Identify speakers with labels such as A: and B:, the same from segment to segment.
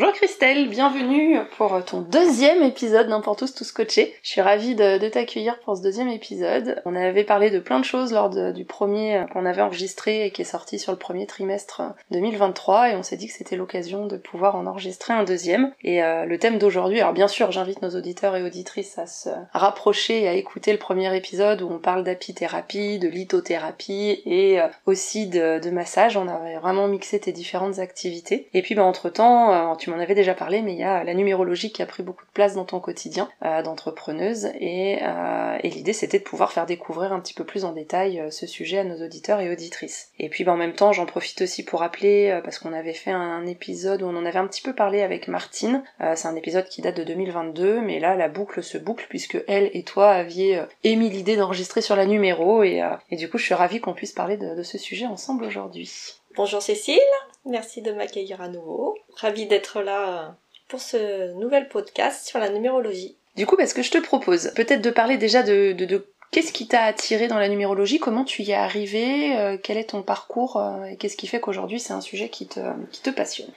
A: Bonjour Christelle, bienvenue pour ton deuxième épisode d'Importe tous tous coachés. Je suis ravie de, t'accueillir pour ce deuxième épisode. On avait parlé de plein de choses lors du premier qu'on avait enregistré et qui est sorti sur le premier trimestre 2023 et on s'est dit que c'était l'occasion de pouvoir en enregistrer un deuxième. Et euh, le thème d'aujourd'hui, alors bien sûr j'invite nos auditeurs et auditrices à se rapprocher et à écouter le premier épisode où on parle d'apithérapie, de lithothérapie et euh, aussi de, massage. On avait vraiment mixé tes différentes activités. Et puis bah, entre temps, tu m'en avais déjà parlé, mais il y a la numérologie qui a pris beaucoup de place dans ton quotidien euh, d'entrepreneuse et, euh, et l'idée c'était de pouvoir faire découvrir un petit peu plus en détail euh, ce sujet à nos auditeurs et auditrices. Et puis bah, en même temps j'en profite aussi pour rappeler, parce qu'on avait fait un épisode où on en avait un petit peu parlé avec Martine, c'est un épisode qui date de 2022, mais là la boucle se boucle puisque elle et toi aviez émis l'idée d'enregistrer sur la numéro et, du coup je suis ravie qu'on puisse parler de ce sujet ensemble aujourd'hui.
B: Bonjour Cécile, merci de m'accueillir à nouveau. Ravie d'être là euh, pour ce nouvel podcast sur la numérologie.
A: Du coup, parce que je te propose peut-être de parler déjà de, de, qu'est-ce qui t'a attiré dans la numérologie, comment tu y es arrivé, euh, quel est ton parcours euh, et qu'est-ce qui fait qu'aujourd'hui c'est un sujet qui te, qui te passionne.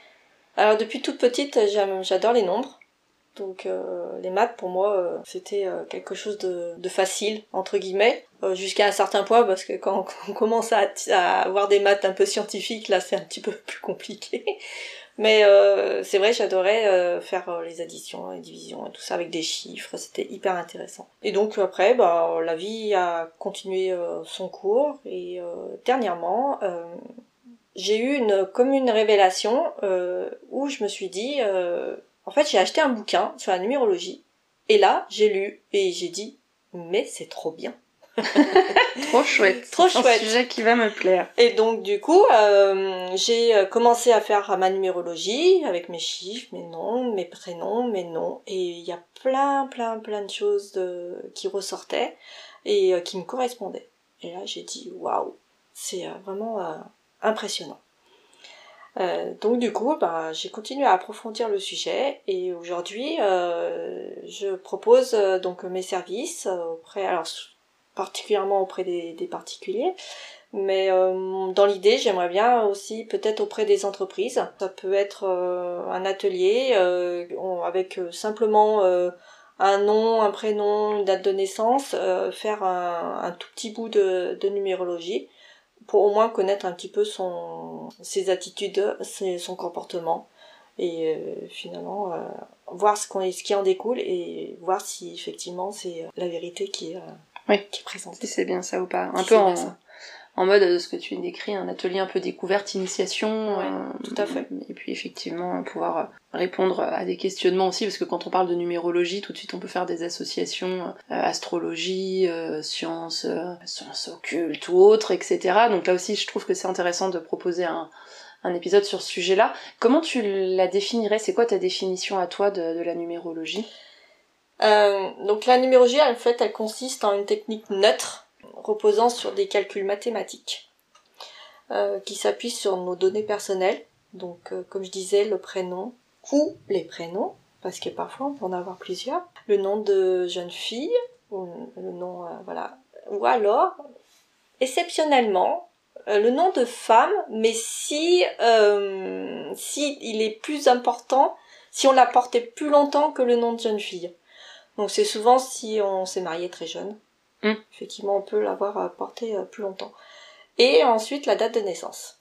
B: Alors depuis toute petite, j'adore les nombres. Donc euh, les maths pour moi c'était quelque chose de, de, facile entre guillemets jusqu'à un certain point parce que quand on commence à, avoir des maths un peu scientifiques là c'est un petit peu plus compliqué. Mais c'est vrai j'adorais faire les additions, les divisions et tout ça avec des chiffres, c'était hyper intéressant. Et donc après bah la vie a continué son cours et dernièrement j'ai eu une comme une révélation où je me suis dit en fait, j'ai acheté un bouquin sur la numérologie. Et là, j'ai lu et j'ai dit, mais c'est trop bien.
A: trop chouette.
B: Trop chouette.
A: Un sujet qui va me plaire.
B: Et donc du coup, euh, j'ai euh, commencé à faire ma numérologie avec mes chiffres, mes noms, mes prénoms, mes noms, et il y a plein, plein, plein de choses de... qui ressortaient et euh, qui me correspondaient. Et là, j'ai dit waouh, c'est vraiment impressionnant. Euh, donc du coup, bah, j'ai continué à approfondir le sujet et aujourd'hui, euh, je propose euh, donc mes services auprès, alors particulièrement auprès des, particuliers, mais dans l'idée, j'aimerais bien aussi peut-être auprès des entreprises. Ça peut être un atelier avec simplement un nom, un prénom, une date de naissance, faire un, tout petit bout de, de numérologie pour au moins connaître un petit peu son, ses attitudes, son comportement et euh, finalement euh, voir ce, qu'on, ce qui en découle et voir si effectivement c'est euh, la vérité qui est,
A: oui.
B: qui est présente.
A: Si c'est bien ça ou pas. Un peu en, en mode de ce que tu décris, un atelier un peu découverte, initiation.
B: Ouais, tout à fait.
A: Et puis effectivement pouvoir répondre à des questionnements aussi, parce que quand on parle de numérologie, tout de suite on peut faire des associations euh, astrologie, euh, sciences, euh, sciences occultes ou autres, etc. Donc là aussi je trouve que c'est intéressant de proposer un, un épisode sur ce sujet-là. Comment tu la définirais? C'est quoi ta définition à toi de, de la numérologie?
B: Euh, Donc la numérologie, en fait, elle consiste en une technique neutre reposant sur des calculs mathématiques euh, qui s'appuient sur nos données personnelles. Donc, euh, comme je disais, le prénom ou les prénoms, parce que parfois on peut en avoir plusieurs. Le nom de jeune fille, ou le nom, voilà. Ou alors, exceptionnellement, le nom de femme, mais si, si il est plus important, si on l'a porté plus longtemps que le nom de jeune fille. Donc c'est souvent si on s'est marié très jeune. Mm. Effectivement, on peut l'avoir porté euh, plus longtemps. et ensuite la date de naissance.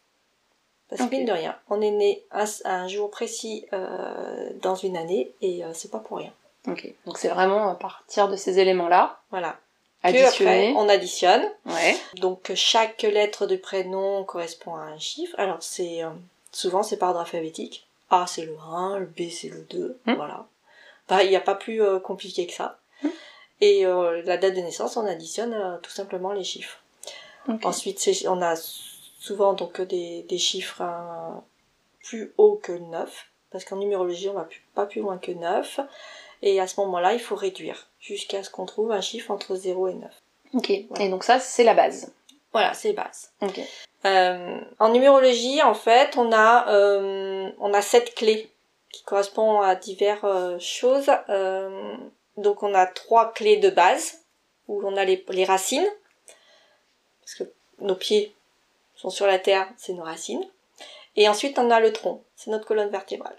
B: Parce que mine de rien, on est né un, un jour précis euh, dans une année et euh, c'est pas pour rien.
A: Ok. Donc c'est vraiment à partir de ces éléments-là,
B: Voilà. Après, on additionne.
A: Ouais.
B: Donc chaque lettre du prénom correspond à un chiffre. Alors c'est euh, souvent c'est par ordre alphabétique. A c'est le 1, le B c'est le 2,
A: Hmm.
B: voilà. Bah, il n'y a pas plus euh, compliqué que ça.
A: Hmm.
B: Et euh, la date de naissance, on additionne euh, tout simplement les chiffres. Ensuite, on a souvent donc des, des chiffres euh, plus hauts que 9, parce qu'en numérologie, on va plus- pas plus loin que 9. Et à ce moment-là, il faut réduire jusqu'à ce qu'on trouve un chiffre entre 0 et 9.
A: Ok. Et donc ça, c'est la base.
B: Voilà, c'est base.
A: Ok.
B: En numérologie, en fait, on a on a sept clés qui correspondent à diverses euh, choses. Euh, donc on a trois clés de base où on a les, racines parce que nos pieds sont sur la terre, c'est nos racines. Et ensuite on a le tronc, c'est notre colonne vertébrale.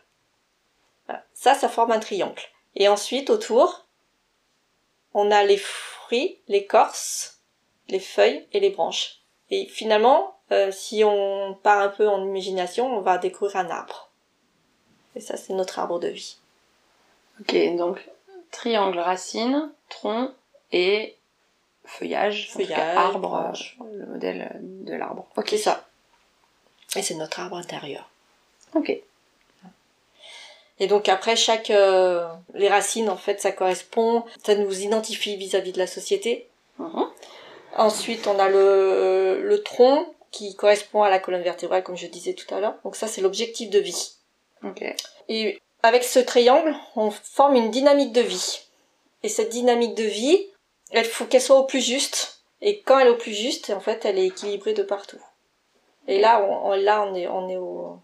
B: Ça, ça forme un triangle. Et ensuite autour, on a les fruits, l'écorce, les feuilles et les branches. Et finalement, euh, si on part un peu en imagination, on va découvrir un arbre. Et ça, c'est notre arbre de vie.
A: Ok. Donc triangle, racine, tronc et feuillage. en tout cas,
B: Feuillage,
A: arbre. euh, Le modèle euh, de l'arbre. Ok.
B: C'est ça. Et c'est notre arbre intérieur.
A: Ok.
B: Et donc après, chaque... euh, les racines, en fait, ça correspond... Ça nous identifie vis-à-vis de la société.
A: Mhm.
B: Ensuite, on a le, le tronc qui correspond à la colonne vertébrale, comme je disais tout à l'heure. Donc ça, c'est l'objectif de vie. Et avec ce triangle, on forme une dynamique de vie. Et cette dynamique de vie, il faut qu'elle soit au plus juste. Et quand elle est au plus juste, en fait, elle est équilibrée de partout. Et là, on, on- là, on est, on est au,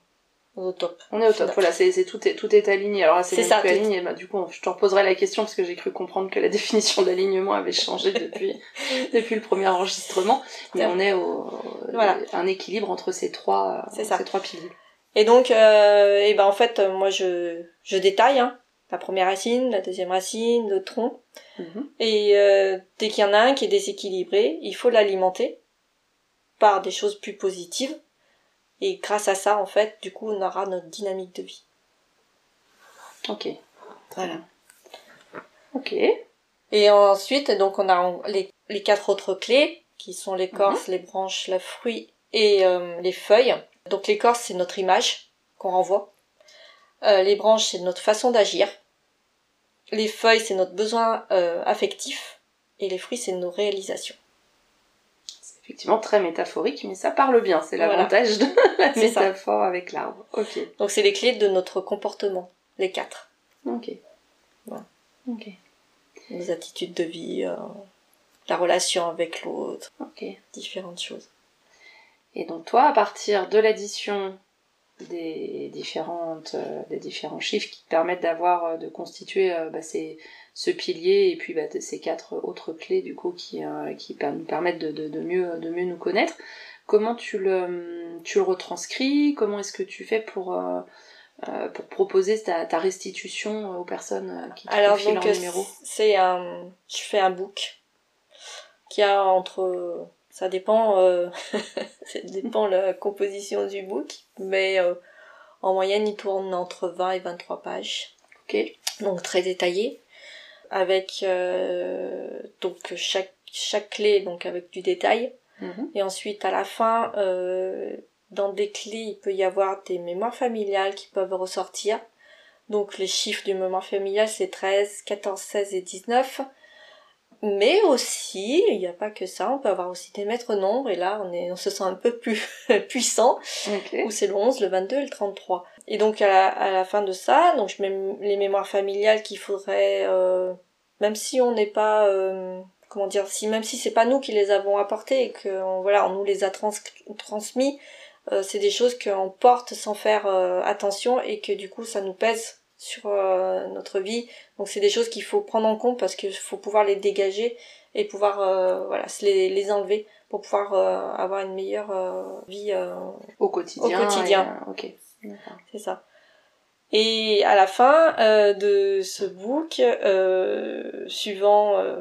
B: au top.
A: On est au top. Voilà, c'est tout est tout est aligné. Alors là, c'est
B: ça, tout-
A: aligné. Bah, du coup, je te reposerai la question parce que j'ai cru comprendre que la définition d'alignement avait changé depuis depuis le premier enregistrement. Mais on est au
B: Voilà.
A: un équilibre entre ces trois ces trois piliers.
B: Et donc, euh, et ben en fait, euh, moi, je, je détaille. Hein, la première racine, la deuxième racine, le tronc.
A: Mhm.
B: Et euh, dès qu'il y en a un qui est déséquilibré, il faut l'alimenter par des choses plus positives. Et grâce à ça, en fait, du coup, on aura notre dynamique de vie.
A: Ok.
B: Voilà.
A: Ok.
B: Et ensuite, donc, on a les, les quatre autres clés, qui sont l'écorce, les branches, le fruit et euh, les feuilles. Donc, l'écorce, c'est notre image qu'on renvoie. Euh, les branches, c'est notre façon d'agir. Les feuilles, c'est notre besoin euh, affectif. Et les fruits, c'est nos réalisations.
A: C'est effectivement très métaphorique, mais ça parle bien. C'est
B: Voilà.
A: l'avantage de la
B: ça.
A: métaphore avec l'arbre. Ok.
B: Donc, c'est les clés de notre comportement, les quatre.
A: Ok.
B: Voilà.
A: Ok.
B: Nos attitudes de vie, euh, la relation avec l'autre,
A: Ok.
B: différentes choses.
A: Et donc toi, à partir de l'addition des différentes euh, des différents chiffres qui te permettent d'avoir euh, de constituer euh, bah, ces, ce pilier et puis bah, ces quatre autres clés du coup qui qui nous permettent de, de, de mieux de mieux nous connaître. Comment tu le tu le retranscris? Comment est-ce que tu fais pour euh, pour proposer ta, ta restitution aux personnes qui te
B: Alors donc
A: leur numéro?
B: c'est un, je fais un book qui a entre, ça dépend, euh, ça dépend la composition du book, mais euh, en moyenne il tourne entre 20 et 23 pages,
A: Ok.
B: donc très détaillé, avec euh, donc chaque chaque clé donc avec du détail,
A: Mhm.
B: et ensuite à la fin euh, dans des clés il peut y avoir des mémoires familiales qui peuvent ressortir. Donc les chiffres du mémoire familial c'est 13, 14, 16 et 19. Mais aussi, il n'y a pas que ça, on peut avoir aussi des maîtres nombres et là on, est, on se sent un peu plus puissant
A: Ok.
B: où c'est le 11, le 22 et le 33. Et donc à la, à la fin de ça, donc je mets les mémoires familiales qu'il faudrait, euh, même si on n'est pas, euh, comment dire, si même si c'est pas nous qui les avons apportées et que on- voilà, on nous les a trans transmis, euh, c'est des choses qu'on porte sans faire euh, attention et que du coup ça nous pèse sur euh, notre vie. Donc c'est des choses qu'il faut prendre en compte parce qu'il faut pouvoir les dégager et pouvoir euh, voilà se les, les enlever pour pouvoir euh, avoir une meilleure euh, vie euh,
A: Au quotidien.
B: Au quotidien.
A: et, euh, ok.
B: C'est ça. Et à la fin euh, de ce book, euh, suivant euh,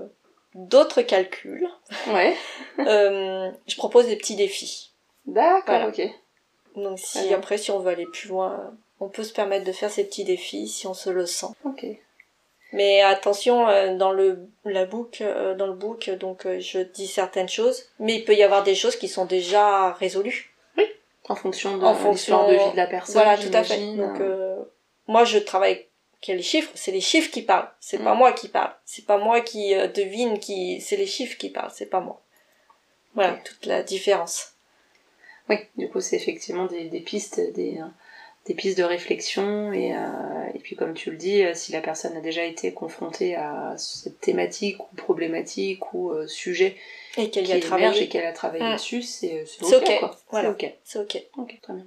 B: d'autres calculs,
A: Ouais.
B: euh, je propose des petits défis.
A: D'accord, ok.
B: Donc si après, si on veut aller plus loin, on peut se permettre de faire ces petits défis si on se le sent.
A: Ok.
B: Mais attention, euh, dans le la book, euh, dans le book, donc euh, je dis certaines choses, mais il peut y avoir des choses qui sont déjà résolues.
A: Oui. En fonction de l'histoire de vie de la personne.
B: Voilà, tout à fait. Donc moi, je travaille avec les chiffres, c'est les chiffres qui parlent. C'est pas mm. moi qui parle. C'est pas moi qui devine qui. C'est les chiffres qui parlent. C'est pas moi. Voilà toute la différence.
A: Oui, du coup, c'est effectivement des, des pistes, des des pistes de réflexion et, euh, et puis comme tu le dis, euh, si la personne a déjà été confrontée à cette thématique ou problématique ou euh, sujet
B: et qu'elle a travaillé
A: et qu'elle a travaillé mm. dessus, c'est ok, ok.
B: Voilà.
A: ok.
B: C'est ok.
A: Ok, très bien.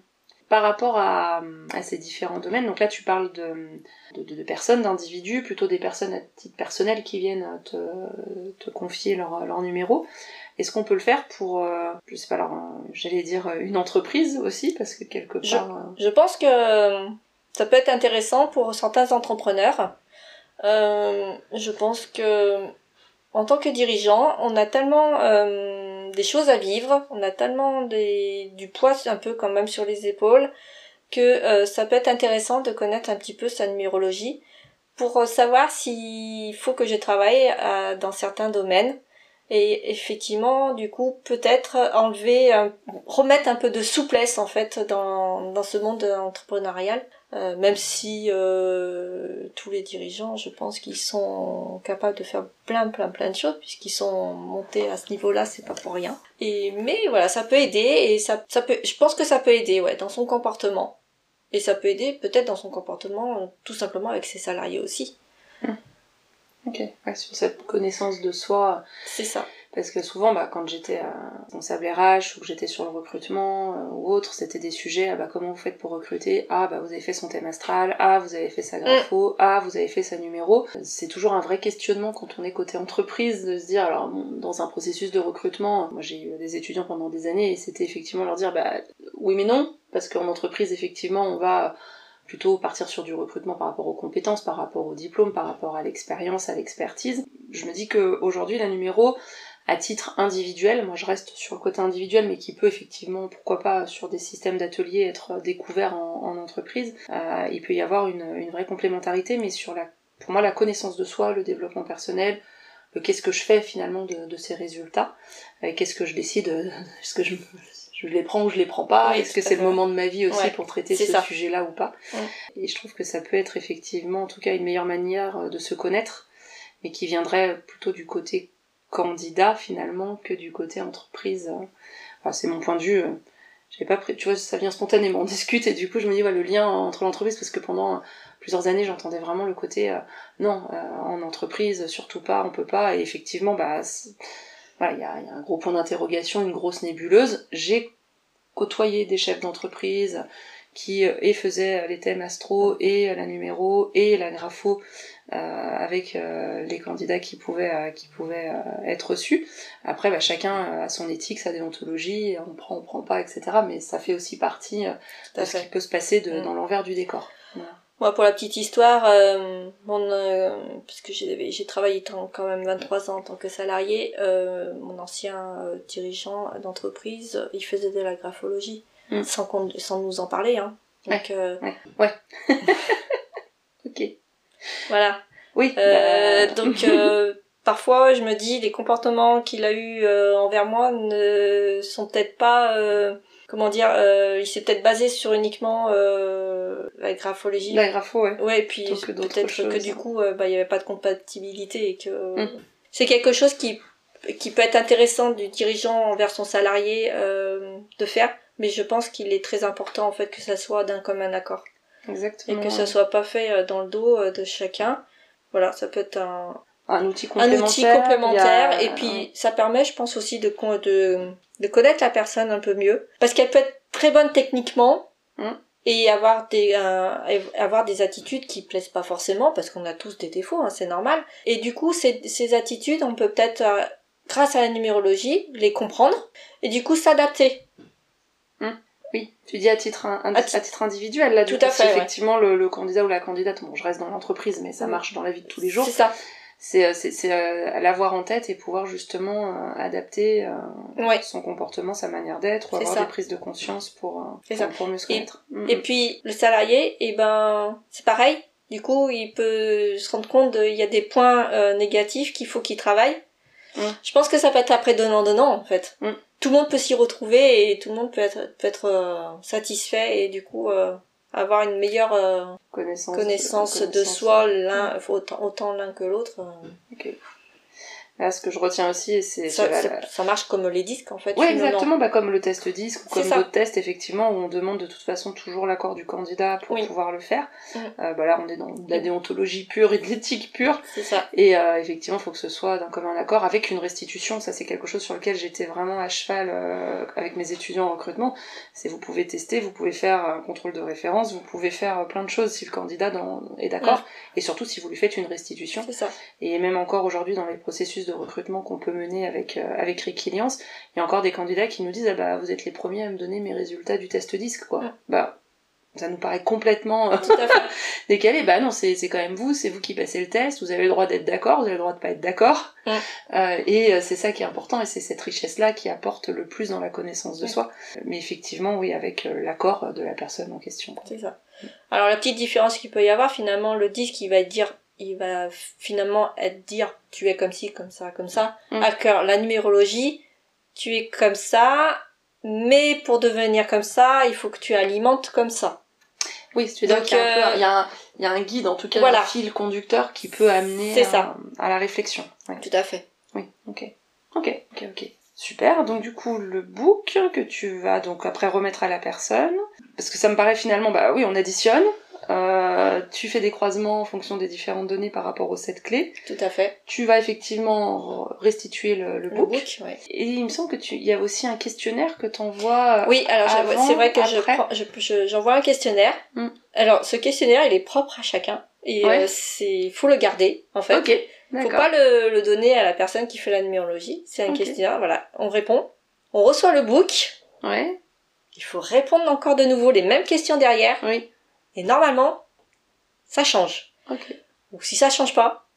A: Par rapport à, à, ces différents domaines, donc là tu parles de, de, de personnes, d'individus, plutôt des personnes à titre personnel qui viennent te, te confier leur, leur numéro. Est-ce qu'on peut le faire pour, euh, je sais pas, alors, euh, j'allais dire euh, une entreprise aussi, parce que quelque
B: part. Je, pense que ça peut être intéressant pour certains entrepreneurs. je pense que en tant que dirigeant, on a tellement des choses à vivre, on a tellement des, du poids un peu quand même sur les épaules que ça peut être intéressant de connaître un petit peu sa numérologie pour savoir s'il faut que je travaille dans certains domaines et effectivement du coup peut-être enlever remettre un peu de souplesse en fait dans, dans ce monde entrepreneurial. Euh, même si euh, tous les dirigeants je pense qu'ils sont capables de faire plein plein plein de choses puisqu'ils sont montés à ce niveau là c'est pas pour rien. Et mais voilà ça peut aider et ça ça peut je pense que ça peut aider ouais dans son comportement. Et ça peut aider peut-être dans son comportement tout simplement avec ses salariés aussi
A: Ok, sur cette connaissance de soi.
B: C'est ça.
A: Parce que souvent, bah, quand j'étais euh, responsable RH ou que j'étais sur le recrutement euh, ou autre, c'était des sujets, ah, bah, comment vous faites pour recruter? Ah, bah, vous avez fait son thème astral, ah, vous avez fait sa mm. grapho, ah, vous avez fait sa numéro. C'est toujours un vrai questionnement quand on est côté entreprise de se dire, alors, dans un processus de recrutement, moi j'ai eu des étudiants pendant des années et c'était effectivement leur dire, bah, oui mais non, parce qu'en entreprise, effectivement, on va plutôt partir sur du recrutement par rapport aux compétences, par rapport au diplôme, par rapport à l'expérience, à l'expertise. Je me dis que aujourd'hui la numéro à titre individuel, moi je reste sur le côté individuel, mais qui peut effectivement, pourquoi pas, sur des systèmes d'ateliers être découvert en, entreprise. Euh, il peut y avoir une, vraie complémentarité, mais sur la, pour moi la connaissance de soi, le développement personnel, qu'est-ce que je fais finalement de, ces résultats, qu'est-ce que je décide, est-ce que je, je les prends ou je les prends pas. Est-ce que c'est le moment de ma vie aussi pour traiter ce sujet-là ou pas Et je trouve que ça peut être effectivement, en tout cas, une meilleure manière euh, de se connaître, mais qui viendrait plutôt du côté candidat finalement que du côté entreprise. Enfin, c'est mon point de vue. Euh, j'avais pas pris, tu vois, ça vient spontanément, on discute et du coup je me dis ouais, le lien entre l'entreprise parce que pendant plusieurs années j'entendais vraiment le côté euh, non en entreprise surtout pas, on peut pas. Et effectivement bah voilà, il y a, un gros point d'interrogation, une grosse nébuleuse. J'ai côtoyé des chefs d'entreprise qui euh, et faisaient les thèmes astro et la numéro et la grapho euh, avec euh, les candidats qui pouvaient qui pouvaient être reçus. Après, bah, chacun a son éthique, sa déontologie, on prend, on prend pas, etc. Mais ça fait aussi partie de ce qui peut se passer de, mm. dans l'envers du décor.
B: Moi, pour la petite histoire, euh, mon, euh, parce que j'ai, travaillé quand même 23 ans en tant que salarié, euh, mon ancien euh, dirigeant d'entreprise, il faisait de la graphologie, mm. sans, sans nous en parler. Hein.
A: Donc, ouais. ouais. ok.
B: Voilà.
A: Oui.
B: Bah... donc, parfois, je me dis, les comportements qu'il a eu envers moi ne sont peut-être pas comment dire, euh, il s'est peut-être basé sur uniquement euh, la graphologie.
A: La grapho, ouais.
B: Ouais, et puis peut-être que du coup, euh, bah, il y avait pas de compatibilité et que mm. c'est quelque chose qui qui peut être intéressant du dirigeant envers son salarié de faire, mais je pense qu'il est très important en fait que ça soit d'un commun accord.
A: Exactement.
B: Et que ça soit pas fait dans le dos de chacun. Voilà, ça peut être un,
A: un outil complémentaire.
B: Un outil complémentaire. Et puis, ça permet, je pense aussi, de, de, de connaître la personne un peu mieux. Parce qu'elle peut être très bonne techniquement. Mm. Et avoir des euh, avoir des attitudes qui plaisent pas forcément parce qu'on a tous des défauts, hein, c'est normal. Et du coup, ces, ces attitudes, on peut peut-être, euh, grâce à la numérologie, les comprendre et du coup s'adapter.
A: Mm. Oui, tu dis à titre, à, titre individuel, là,
B: tout à fait,
A: effectivement le, le, candidat ou la candidate, bon, je reste dans l'entreprise, mais ça mm. marche dans la vie de tous les jours.
B: C'est ça
A: c'est c'est à l'avoir en tête et pouvoir justement adapter son comportement, sa manière d'être, ou avoir des prises de conscience pour, pour, pour, mieux se connaître.
B: Et, mm, et mm. puis le salarié, et eh ben c'est pareil. Du coup, il peut se rendre compte qu'il y a des points négatifs qu'il faut qu'il travaille. Mm. Je pense que ça peut être après donnant-donnant en fait tout le monde peut s'y retrouver et tout le monde peut être, peut être euh, satisfait et du coup euh, avoir une meilleure euh, connaissance, connaissance, de, soi l'un autant, autant l'un que l'autre.
A: Là, ce que je retiens aussi, c'est
B: ça, ça, marche comme les disques en fait.
A: Oui, exactement, bah, comme le test disque ou comme d'autres tests effectivement où on demande de toute façon toujours l'accord du candidat pour pouvoir le faire. Mm. Euh, bah là, on est dans de la déontologie pure et de l'éthique pure.
B: C'est ça.
A: Et euh, effectivement, il faut que ce soit d'un commun accord avec une restitution. Ça, c'est quelque chose sur lequel j'étais vraiment à cheval euh, avec mes étudiants en recrutement. C'est vous pouvez tester, vous pouvez faire un contrôle de référence, vous pouvez faire plein de choses si le candidat est d'accord. Et surtout si vous lui faites une restitution.
B: C'est ça.
A: Et même encore aujourd'hui dans les processus de recrutement qu'on peut mener avec euh, avec Rikiliance, il y a encore des candidats qui nous disent ah bah vous êtes les premiers à me donner mes résultats du test disque quoi. Bah ça nous paraît complètement décalé. Bah non, c'est quand même vous, c'est vous qui passez le test, vous avez le droit d'être d'accord, vous avez le droit de pas être d'accord. Euh, et euh, c'est ça qui est important et c'est cette richesse-là qui apporte le plus dans la connaissance de soi. Mais effectivement, oui, avec l'accord de la personne en question.
B: C'est ça. Alors la petite différence qu'il peut y avoir, finalement, le disque, il va dire il va finalement être dire tu es comme ci, comme ça, comme ça. Mm. À cœur, la numérologie, tu es comme ça, mais pour devenir comme ça, il faut que tu alimentes comme ça.
A: Oui, tu veux dire qu'il y, euh, y, a un guide, en tout cas un fil conducteur qui peut amener à, à, la réflexion.
B: Tout à fait.
A: Oui, ok. Ok, ok, ok. Super, donc du coup le book que tu vas donc après remettre à la personne, parce que ça me paraît finalement, bah oui on additionne, euh, tu fais des croisements en fonction des différentes données par rapport aux sept clés.
B: Tout à fait.
A: Tu vas effectivement restituer le, le book.
B: Et
A: il me semble que tu, il y a aussi un questionnaire que t'envoies.
B: Oui, alors c'est vrai que je j'envoie un questionnaire. Hmm. Alors ce questionnaire, il est propre à chacun et euh, c'est faut le garder en fait.
A: Ok.
B: Faut pas le, le, donner à la personne qui fait la numérologie. C'est un questionnaire. Voilà, on répond, on reçoit le book.
A: Ouais.
B: Il faut répondre encore de nouveau les mêmes questions derrière.
A: Oui.
B: Et normalement, ça change.
A: Ok.
B: Ou si ça change pas,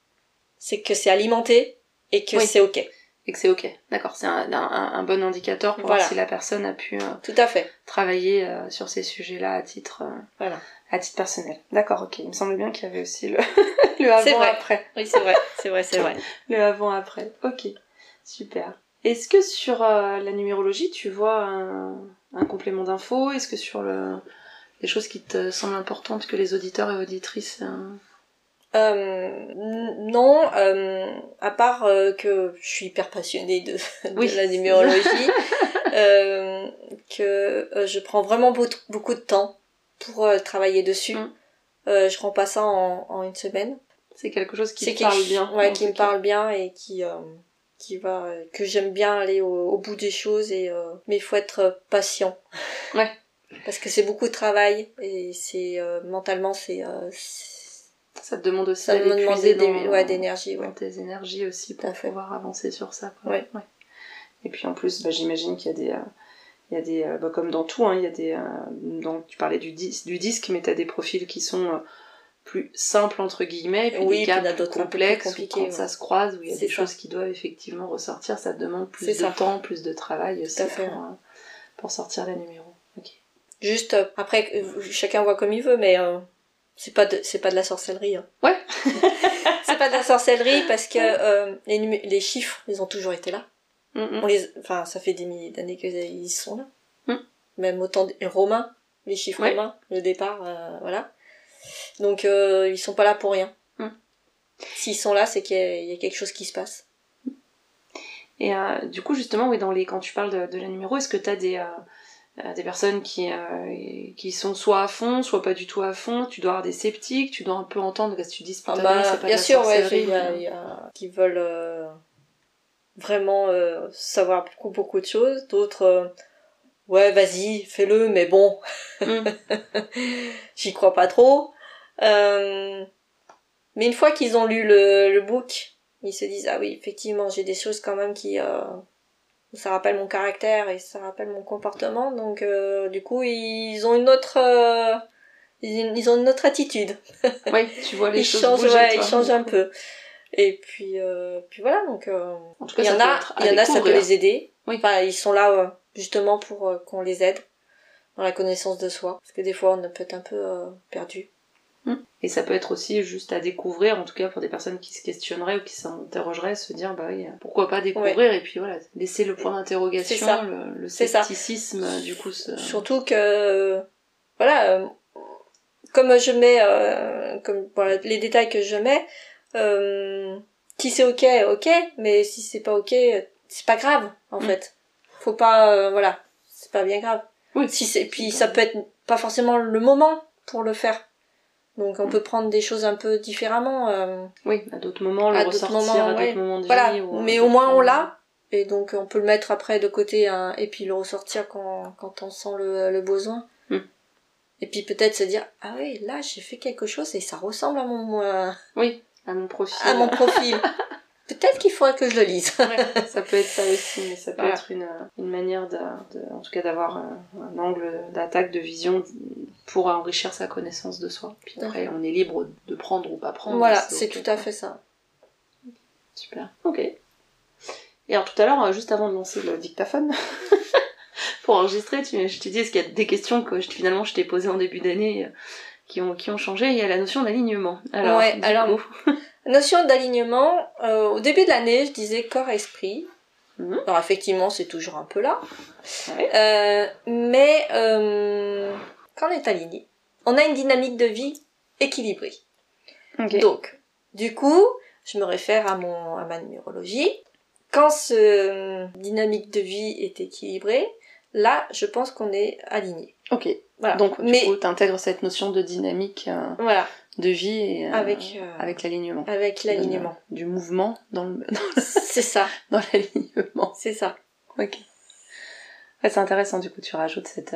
B: c'est que c'est alimenté et que c'est ok.
A: Et que c'est ok. D'accord. C'est un, un, bon indicateur pour voir si la personne a pu euh,
B: Tout à fait.
A: travailler euh, sur ces sujets-là à titre, euh,
B: voilà.
A: à titre personnel. D'accord, ok. Il me semble bien qu'il y avait aussi le, le avant-après.
B: Oui, c'est vrai. C'est vrai, c'est vrai.
A: le avant-après. Ok. Super. Est-ce que sur la numérologie, tu vois un, un complément d'info? Est-ce que sur le des choses qui te semblent importantes que les auditeurs et auditrices
B: euh... Euh, non, euh, à part euh, que je suis hyper passionnée de, de la numérologie, euh, que je prends vraiment beaucoup, de temps pour travailler dessus. Mm. je rends pas ça en, en une semaine.
A: C'est quelque chose qui te parle bien.
B: Ouais, qui me parle bien et qui qui va que j'aime bien aller au, au, bout des choses et mais il faut être patient.
A: Ouais
B: parce que c'est beaucoup de travail et c'est euh, mentalement c'est euh,
A: ça te demande aussi ça me demande
B: d'énergie ouais.
A: tes énergies aussi pour pouvoir avancer sur ça
B: ouais.
A: et puis en plus bah, j'imagine qu'il y a des euh, il y a des bah, comme dans tout hein, il y a des donc tu parlais du, dis du disque mais tu as des profils qui sont plus simples entre guillemets puis
B: oui,
A: des cas
B: plus
A: complexes où quand ça se croise où il y a des choses qui doivent effectivement ressortir ça te demande plus de temps plus de travail aussi pour, pour sortir les numéros
B: Juste euh, après, euh, chacun voit comme il veut, mais euh, c'est pas de c'est pas de la sorcellerie. Hein.
A: Ouais.
B: c'est pas de la sorcellerie parce que les les chiffres, ils ont toujours été là. On les, enfin, ça fait des milliers d'années qu'ils sont là. Mm. Même autant des romains, les chiffres romains, le départ, voilà. Donc ils sont pas là pour rien. Mm. S'ils sont là, c'est qu'il y, a quelque chose qui se passe.
A: Et du coup, justement, oui, dans les quand tu parles de, de la numéro, est-ce que tu as des euh, des personnes qui euh, qui sont soit à fond, soit pas du tout à fond. Tu dois avoir des sceptiques, tu dois un peu entendre ce que tu dis
B: ah bah, c'est pas bien sûr, ouais, il y, a, y a qui veulent euh, vraiment savoir beaucoup beaucoup de choses. D'autres, ouais, vas-y, fais-le, mais bon, mm. j'y crois pas trop. mais une fois qu'ils ont lu le, le book, ils se disent ah oui, effectivement, j'ai des choses quand même qui ça rappelle mon caractère et ça rappelle mon comportement donc euh, du coup ils ont une autre euh, ils ont une autre attitude.
A: Oui tu vois les
B: ils
A: choses
B: changent
A: bouger,
B: ils changent un peu. Et puis, euh, puis voilà, donc euh,
A: En tout cas,
B: il y en a, il y en a, ça peut les aider.
A: Oui.
B: Enfin, ils sont là euh, justement pour euh, qu'on les aide dans la connaissance de soi, parce que des fois, on peut être un peu euh, perdu.
A: Et ça peut être aussi juste à découvrir, en tout cas pour des personnes qui se questionneraient ou qui s'interrogeraient, se dire bah oui, pourquoi pas découvrir et puis voilà, laisser le point d'interrogation, le, scepticisme du coup.
B: Surtout que, euh, voilà, euh, comme je mets, euh, comme voilà, les détails que je mets, euh, si c'est ok, ok, mais si c'est pas ok, c'est pas grave en
A: Mm.
B: fait. Faut pas, euh, voilà, c'est pas bien grave.
A: Oui.
B: Si c'est, puis ça peut être pas forcément le moment pour le faire. Donc on peut prendre des choses un peu différemment. euh,
A: Oui, à d'autres moments, le
B: À
A: ressortir
B: moments,
A: à d'autres
B: ouais.
A: moments de
B: voilà,
A: vie. ou à
B: mais au moins on l'a. Et donc on peut le mettre après de côté hein, et puis le ressortir quand, quand on sent le, le besoin.
A: Hmm.
B: Et puis peut-être se dire ah oui là j'ai fait quelque chose et ça ressemble à mon euh,
A: Oui, à mon profil.
B: à mon profil. peut-être qu'il faudrait que je le lise.
A: Ouais, ça peut être ça aussi, mais ça peut
B: Voilà.
A: être une, une manière de, de- en tout cas d'avoir un, un angle d'attaque, de vision pour enrichir sa connaissance de soi. Puis après, on est libre de prendre ou pas prendre.
B: voilà c'est tout à fait ça.
A: Super. Ok. Et alors tout à l'heure, euh, juste avant de lancer le dictaphone, pour enregistrer, tu, je dit, est-ce qu'il y a des questions que je- finalement je t'ai posées en début d'année euh, qui ont, qui ont changé? Il y a la notion d'alignement. Alors,
B: Ouais, alors-
A: coup,
B: Notion d'alignement. euh, au début de l'année je disais corps esprit.
A: Mhm.
B: Alors effectivement c'est toujours un peu là.
A: Ouais.
B: Euh, mais euh, quand on est aligné, on a une dynamique de vie équilibrée. Donc, du coup, je me réfère à mon à ma numérologie. Quand ce euh, dynamique de vie est équilibrée, là, je pense qu'on est aligné.
A: Ok.
B: Voilà.
A: Donc, du
B: mais
A: coup, t'intègres cette notion de dynamique euh,
B: voilà,
A: de vie et, euh,
B: Avec, euh,
A: avec l'alignement.
B: avec l'alignement.
A: Du mouvement dans le
B: c'est ça,
A: dans l'alignement.
B: c'est ça.
A: Ok. Ouais, c'est intéressant, du coup, tu rajoutes cette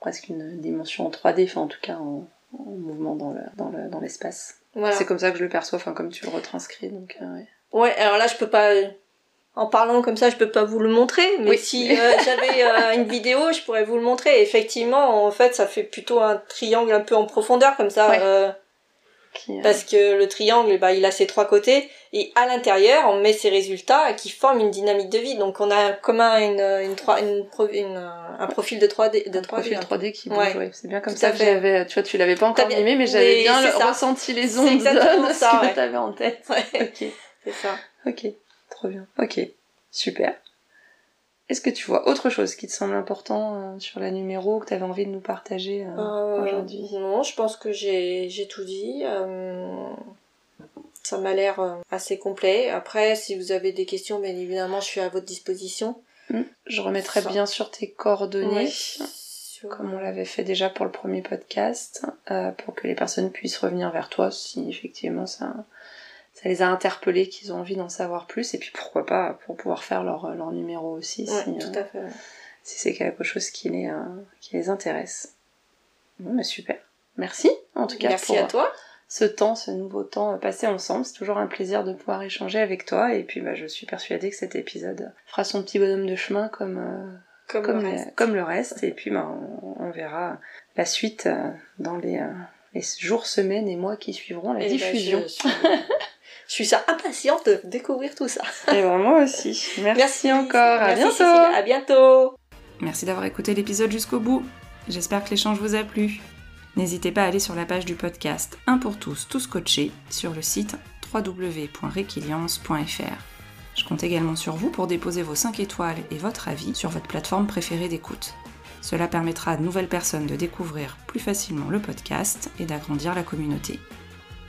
A: presque une dimension en 3D, enfin en tout cas en, en mouvement dans le dans le dans l'espace.
B: Voilà.
A: C'est comme ça que je le perçois, enfin comme tu le retranscris, donc ouais.
B: Ouais, alors là, je peux pas. En parlant comme ça, je peux pas vous le montrer, mais
A: Oui.
B: si euh, j'avais euh, une vidéo, je pourrais vous le montrer. Effectivement, en fait, ça fait plutôt un triangle un peu en profondeur comme ça,
A: Ouais.
B: euh, parce que le triangle, bah, il a ses trois côtés, et à l'intérieur, on met ses résultats qui forment une dynamique de vie. Donc, on a comme un, une, une, une, une, euh, un profil de 3D, de
A: un
B: 3D.
A: profil
B: un peu.
A: 3D qui bouge,
B: Ouais.
A: ouais. C'est bien comme
B: Tout
A: ça que j'avais, tu vois, tu l'avais pas encore
B: bien-
A: animé, mais j'avais bien le- ressenti les ondes de,
B: exactement
A: de
B: ça,
A: ce que
B: ouais.
A: t'avais en tête.
B: Ouais,
A: Ok.
B: c'est ça.
A: Ok, trop bien. Ok, super. Est-ce que tu vois autre chose qui te semble important euh, sur la numéro que tu avais envie de nous partager euh,
B: Euh,
A: aujourd'hui?
B: Non, je pense que j'ai tout dit. Ça m'a l'air assez complet. Après, si vous avez des questions, bien évidemment, je suis à votre disposition.
A: Hmm. Je remettrai
B: Ça.
A: bien sûr tes coordonnées.
B: Sur-
A: comme on l'avait fait déjà pour le premier podcast, euh, pour que les personnes puissent revenir vers toi si effectivement ça, ça les a interpellés, qu'ils ont envie d'en savoir plus, et puis pourquoi pas pour pouvoir faire leur, leur numéro aussi,
B: Ouais,
A: si,
B: tout
A: euh,
B: à fait. ouais.
A: si c'est quelque chose qui les, euh, qui les intéresse. Bah, super. Merci en tout cas
B: Merci
A: pour
B: à toi.
A: ce temps, ce nouveau temps euh, passé ensemble. C'est toujours un plaisir de pouvoir échanger avec toi. Et puis bah, je suis persuadée que cet épisode fera son petit bonhomme de chemin comme, euh,
B: Comme,
A: comme,
B: le reste.
A: comme le reste. Et puis bah, on, on verra la suite euh, dans les, euh, les jours, semaines et mois qui suivront la
B: Eh ben,
A: diffusion.
B: je, suis, je suis ça impatiente de découvrir tout ça.
A: Et ben, moi aussi. Merci, encore. À bientôt.
B: Cécile. À bientôt.
A: Merci d'avoir écouté l'épisode jusqu'au bout. J'espère que l'échange vous a plu. N'hésitez pas à aller sur la page du podcast Un pour tous, tous coachés sur le site www.requiliance.fr. Je compte également sur vous pour déposer vos 5 étoiles et votre avis sur votre plateforme préférée d'écoute. Cela permettra à de nouvelles personnes de découvrir plus facilement le podcast et d'agrandir la communauté.